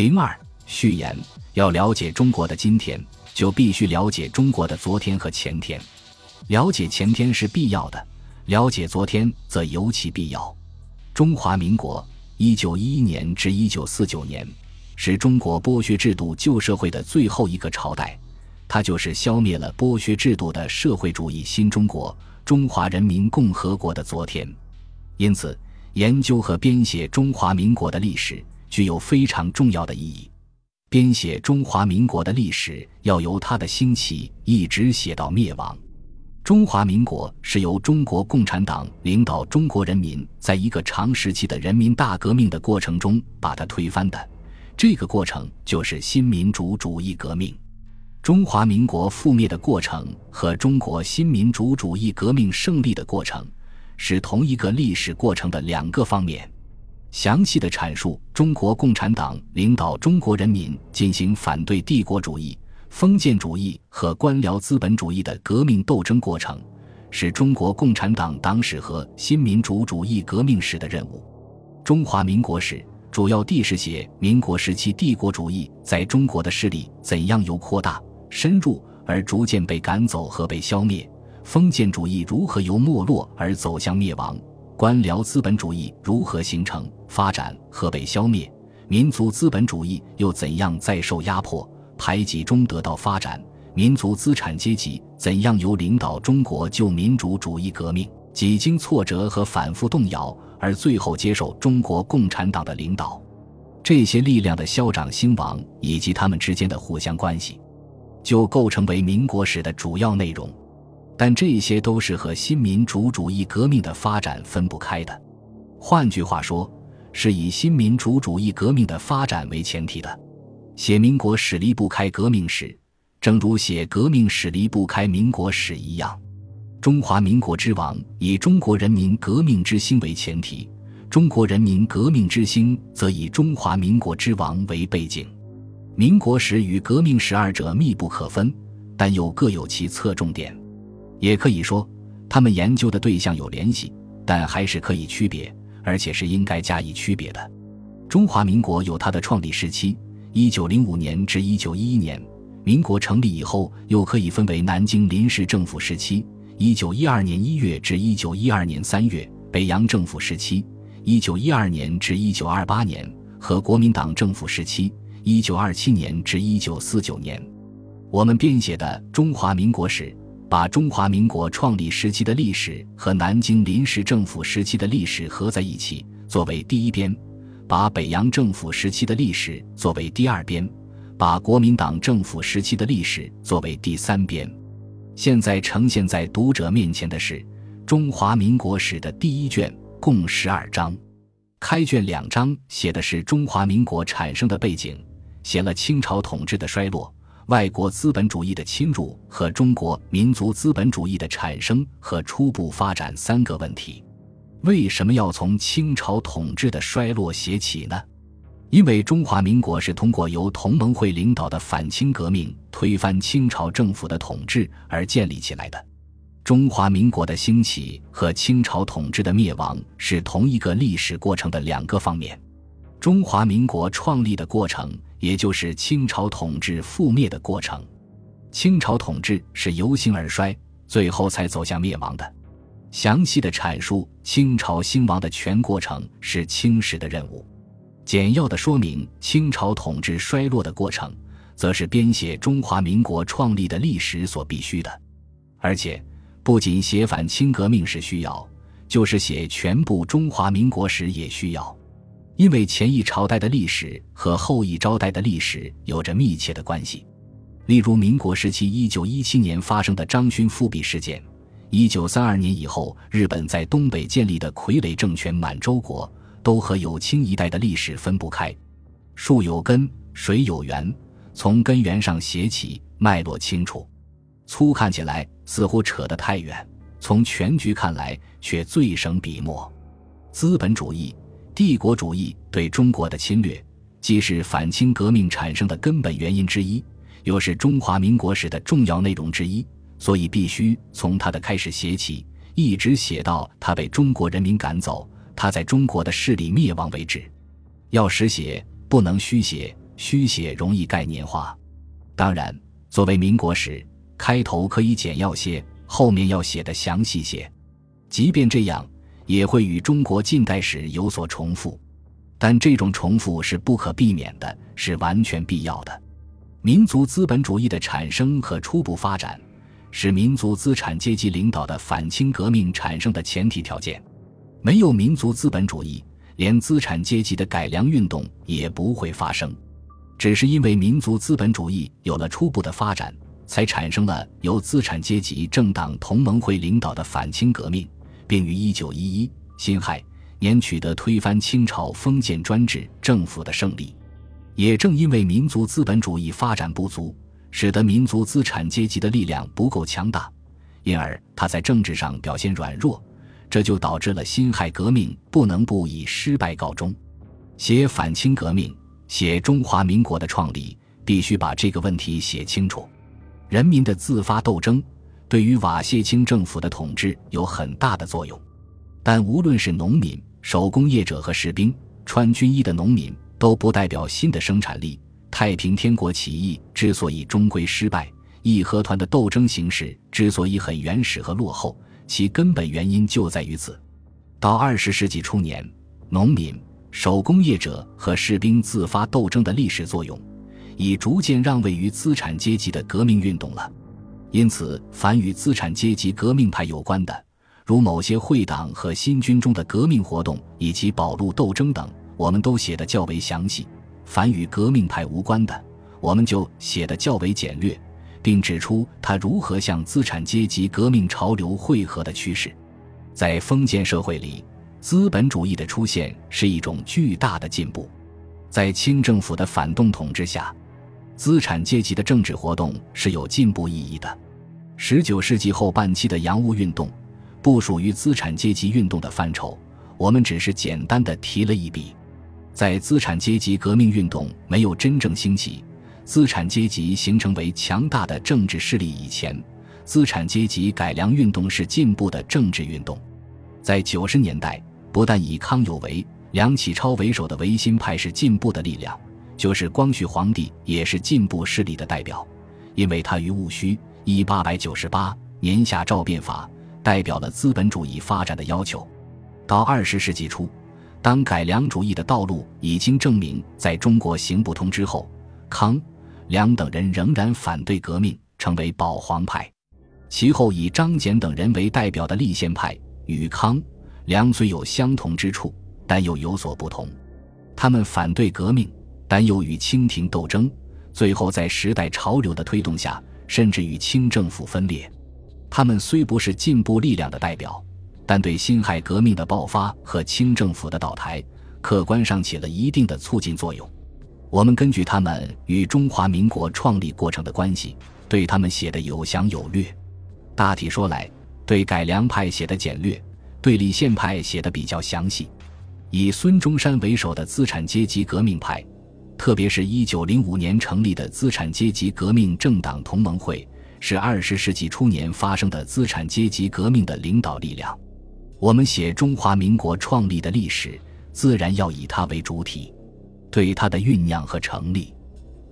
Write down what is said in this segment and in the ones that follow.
零二序言：要了解中国的今天，就必须了解中国的昨天和前天。了解前天是必要的，了解昨天则尤其必要。中华民国一九一一年至一九四九年，是中国剥削制度旧社会的最后一个朝代，它就是消灭了剥削制度的社会主义新中国——中华人民共和国的昨天。因此，研究和编写中华民国的历史具有非常重要的意义。编写中华民国的历史，要由它的兴起一直写到灭亡。中华民国是由中国共产党领导中国人民，在一个长时期的人民大革命的过程中把它推翻的。这个过程就是新民主主义革命。中华民国覆灭的过程和中国新民主主义革命胜利的过程是同一个历史过程的两个方面。详细的阐述中国共产党领导中国人民进行反对帝国主义。封建主义和官僚资本主义的革命斗争过程，是中国共产党党史和新民主主义革命史的任务。中华民国史主要地是写民国时期帝国主义在中国的势力怎样由扩大、深入而逐渐被赶走和被消灭；封建主义如何由没落而走向灭亡；官僚资本主义如何形成、发展和被消灭；民族资本主义又怎样再受压迫。排挤中得到发展，民族资产阶级怎样由领导中国旧民主主义革命，几经挫折和反复动摇，而最后接受中国共产党的领导，这些力量的消长兴亡以及他们之间的互相关系，就构成为民国史的主要内容。但这些都是和新民主主义革命的发展分不开的，换句话说，是以新民主主义革命的发展为前提的。写民国史离不开革命史，正如写革命史离不开民国史一样。中华民国之亡以中国人民革命之心为前提，中国人民革命之心则以中华民国之亡为背景。民国史与革命史二者密不可分，但又各有其侧重点。也可以说，他们研究的对象有联系，但还是可以区别，而且是应该加以区别的。中华民国有它的创立时期。一九零五年至一九一一年，民国成立以后，又可以分为南京临时政府时期（一九一二年一月至一九一二年三月）、北洋政府时期（一九一二年至一九二八年）和国民党政府时期（一九二七年至一九四九年）。我们编写的《中华民国史》，把中华民国创立时期的历史和南京临时政府时期的历史合在一起，作为第一编。把北洋政府时期的历史作为第二编，把国民党政府时期的历史作为第三编。现在呈现在读者面前的是《中华民国史》的第一卷，共十二章。开卷两章写的是中华民国产生的背景，写了清朝统治的衰落、外国资本主义的侵入和中国民族资本主义的产生和初步发展三个问题。为什么要从清朝统治的衰落写起呢？因为中华民国是通过由同盟会领导的反清革命推翻清朝政府的统治而建立起来的。中华民国的兴起和清朝统治的灭亡是同一个历史过程的两个方面。中华民国创立的过程，也就是清朝统治覆灭的过程。清朝统治是由兴而衰，最后才走向灭亡的。详细的阐述清朝兴亡的全过程是清史的任务，简要的说明清朝统治衰落的过程，则是编写中华民国创立的历史所必须的。而且，不仅写反清革命史需要，就是写全部中华民国史也需要，因为前一朝代的历史和后一朝代的历史有着密切的关系。例如，民国时期一九一七年发生的张勋复辟事件。一九三二年以后，日本在东北建立的傀儡政权满洲国，都和有清一代的历史分不开。树有根，水有源，从根源上写起，脉络清楚。粗看起来似乎扯得太远，从全局看来却最省笔墨。资本主义、帝国主义对中国的侵略，既是反清革命产生的根本原因之一，又是中华民国史的重要内容之一。所以必须从他的开始写起，一直写到他被中国人民赶走，他在中国的势力灭亡为止。要实写，不能虚写；虚写容易概念化。当然，作为民国史，开头可以简要些，后面要写的详细些。即便这样，也会与中国近代史有所重复。但这种重复是不可避免的，是完全必要的。民族资本主义的产生和初步发展，是民族资产阶级领导的反清革命产生的前提条件。没有民族资本主义，连资产阶级的改良运动也不会发生。只是因为民族资本主义有了初步的发展，才产生了由资产阶级政党同盟会领导的反清革命，并于一九一一辛亥。年取得推翻清朝封建专制政府的胜利，也正因为民族资本主义发展不足，使得民族资产阶级的力量不够强大，因而他在政治上表现软弱，这就导致了辛亥革命不能不以失败告终。写反清革命，写中华民国的创立，必须把这个问题写清楚。人民的自发斗争，对于瓦谢清政府的统治有很大的作用，但无论是农民。手工业者和士兵、穿军衣的农民都不代表新的生产力。太平天国起义之所以终归失败，义和团的斗争形式之所以很原始和落后，其根本原因就在于此。到二十世纪初年，农民、手工业者和士兵自发斗争的历史作用，已逐渐让位于资产阶级的革命运动了。因此，凡与资产阶级革命派有关的，如某些会党和新军中的革命活动以及保路斗争等，我们都写得较为详细；凡与革命派无关的，我们就写得较为简略，并指出他如何向资产阶级革命潮流汇合的趋势。在封建社会里，资本主义的出现是一种巨大的进步。在清政府的反动统治下，资产阶级的政治活动是有进步意义的。十九世纪后半期的洋务运动。不属于资产阶级运动的范畴，我们只是简单的提了一笔。在资产阶级革命运动没有真正兴起，资产阶级形成为强大的政治势力以前，资产阶级改良运动是进步的政治运动。在九十年代，不但以康有为、梁启超为首的维新派是进步的力量，就是光绪皇帝也是进步势力的代表，因为他于戊戌一八九八年下诏变法。代表了资本主义发展的要求。到二十世纪初，当改良主义的道路已经证明在中国行不通之后，康、梁等人仍然反对革命，成为保皇派。其后以张謇等人为代表的立宪派，与康、梁虽有相同之处，但又有所不同。他们反对革命，但又与清廷斗争，最后在时代潮流的推动下，甚至与清政府分裂。他们虽不是进步力量的代表，但对辛亥革命的爆发和清政府的倒台，客观上起了一定的促进作用。我们根据他们与中华民国创立过程的关系，对他们写的有详有略。大体说来，对改良派写的简略，对立宪派写的比较详细。以孙中山为首的资产阶级革命派，特别是一九零五年成立的资产阶级革命政党同盟会。是二十世纪初年发生的资产阶级革命的领导力量。我们写中华民国创立的历史，自然要以它为主体。对它的酝酿和成立，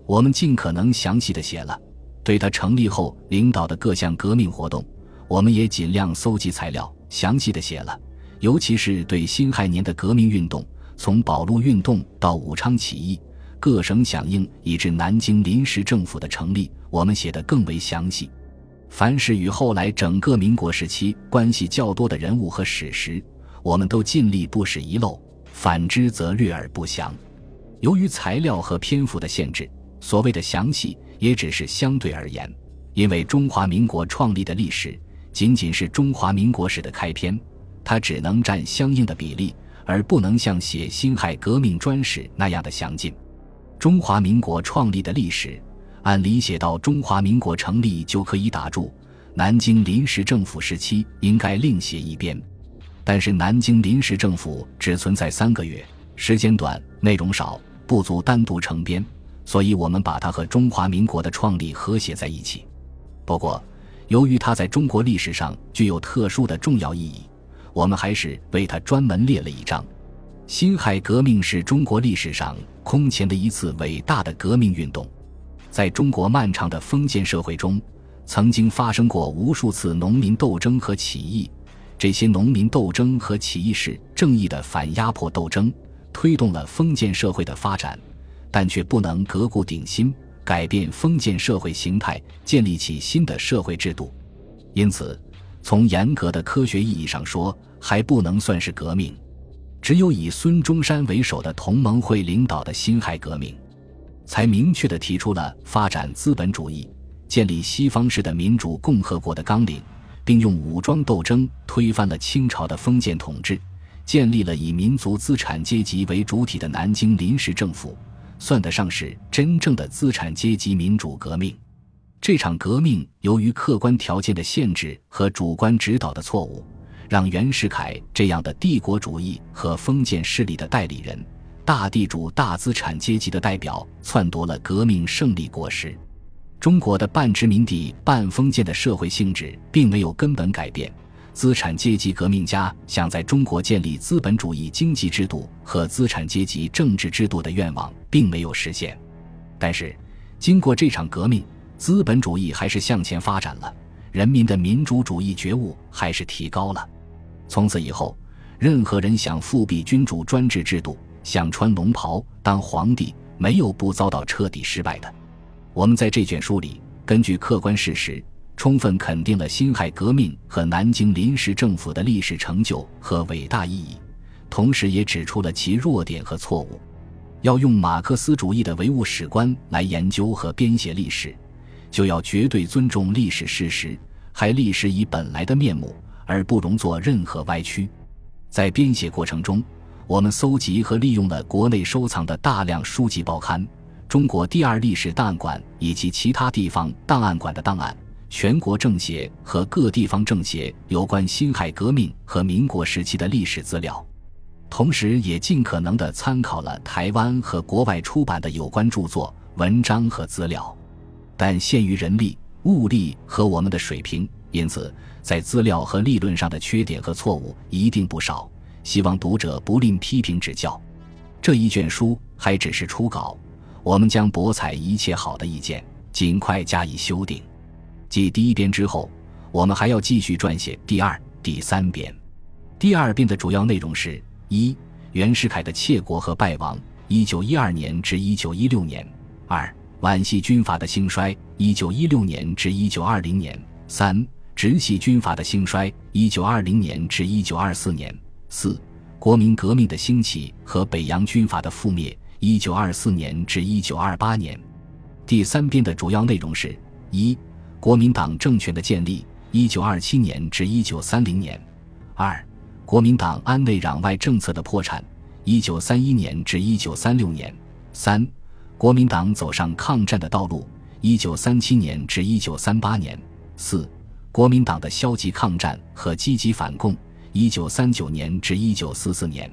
我们尽可能详细的写了；对它成立后领导的各项革命活动，我们也尽量搜集材料，详细的写了。尤其是对辛亥年的革命运动，从保路运动到武昌起义。各省响应，以致南京临时政府的成立，我们写得更为详细。凡是与后来整个民国时期关系较多的人物和史实，我们都尽力不使遗漏；反之则略而不详。由于材料和篇幅的限制，所谓的详细也只是相对而言。因为中华民国创立的历史仅仅是中华民国史的开篇，它只能占相应的比例，而不能像写辛亥革命专史那样的详尽。中华民国创立的历史，按理写到中华民国成立就可以打住。南京临时政府时期应该另写一编，但是南京临时政府只存在三个月，时间短，内容少，不足单独成编，所以我们把它和中华民国的创立合写在一起。不过，由于它在中国历史上具有特殊的重要意义，我们还是为它专门列了一章。辛亥革命是中国历史上。空前的一次伟大的革命运动。在中国漫长的封建社会中，曾经发生过无数次农民斗争和起义。这些农民斗争和起义是正义的反压迫斗争，推动了封建社会的发展，但却不能革故鼎新，改变封建社会形态，建立起新的社会制度。因此，从严格的科学意义上说，还不能算是革命。只有以孙中山为首的同盟会领导的辛亥革命，才明确地提出了发展资本主义、建立西方式的民主共和国的纲领。并用武装斗争推翻了清朝的封建统治，建立了以民族资产阶级为主体的南京临时政府，算得上是真正的资产阶级民主革命。这场革命由于客观条件的限制和主观指导的错误，让袁世凯这样的帝国主义和封建势力的代理人、大地主大资产阶级的代表篡夺了革命胜利果实。中国的半殖民地半封建的社会性质并没有根本改变，资产阶级革命家想在中国建立资本主义经济制度和资产阶级政治制度的愿望并没有实现。但是，经过这场革命，资本主义还是向前发展了，人民的民主主义觉悟还是提高了。从此以后，任何人想复辟君主专制制度，想穿龙袍当皇帝，没有不遭到彻底失败的。我们在这卷书里，根据客观事实，充分肯定了辛亥革命和南京临时政府的历史成就和伟大意义，同时也指出了其弱点和错误。要用马克思主义的唯物史观来研究和编写历史，就要绝对尊重历史事实，还历史以本来的面目，而不容做任何歪曲。在编写过程中，我们搜集和利用了国内收藏的大量书籍报刊。中国第二历史档案馆以及其他地方档案馆的档案，全国政协和各地方政协有关辛亥革命和民国时期的历史资料，同时也尽可能的参考了台湾和国外出版的有关著作、文章和资料，但限于人力、物力和我们的水平，因此在资料和立论上的缺点和错误一定不少，希望读者不吝批评指教。这一卷书还只是初稿。我们将博采一切好的意见，尽快加以修订。继第一编之后，我们还要继续撰写第二、第三编。第二编的主要内容是：一、袁世凯的窃国和败亡（一九一二年至一九一六年）；二、皖系军阀的兴衰（一九一六年至一九二零年）；三、直系军阀的兴衰（一九二零年至一九二四年）；四、国民革命的兴起和北洋军阀的覆灭。一九二四年至一九二八年，第三编的主要内容是：一、国民党政权的建立（一九二七年至一九三零年）；二、国民党安内攘外政策的破产（一九三一年至一九三六年）；三、国民党走上抗战的道路（一九三七年至一九三八年）；四、国民党的消极抗战和积极反共（一九三九年至一九四四年）；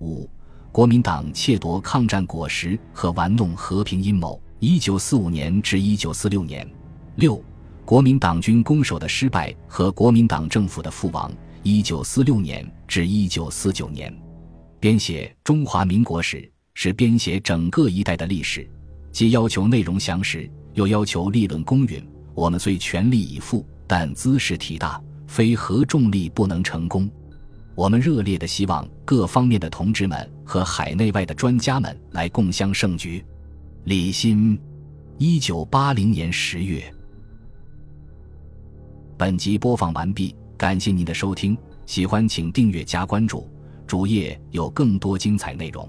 五。国民党窃夺抗战果实和玩弄和平阴谋，一九四五年至一九四六年；六，国民党军攻守的失败和国民党政府的覆亡，一九四六年至一九四九年。编写中华民国史是编写整个一代的历史，既要求内容详实，又要求立论公允。我们虽全力以赴，但兹事体大，非合重力不能成功。我们热烈的希望各方面的同志们和海内外的专家们来共襄盛举。李欣，一九八零年十月。本集播放完毕，感谢您的收听，喜欢请订阅加关注，主页有更多精彩内容。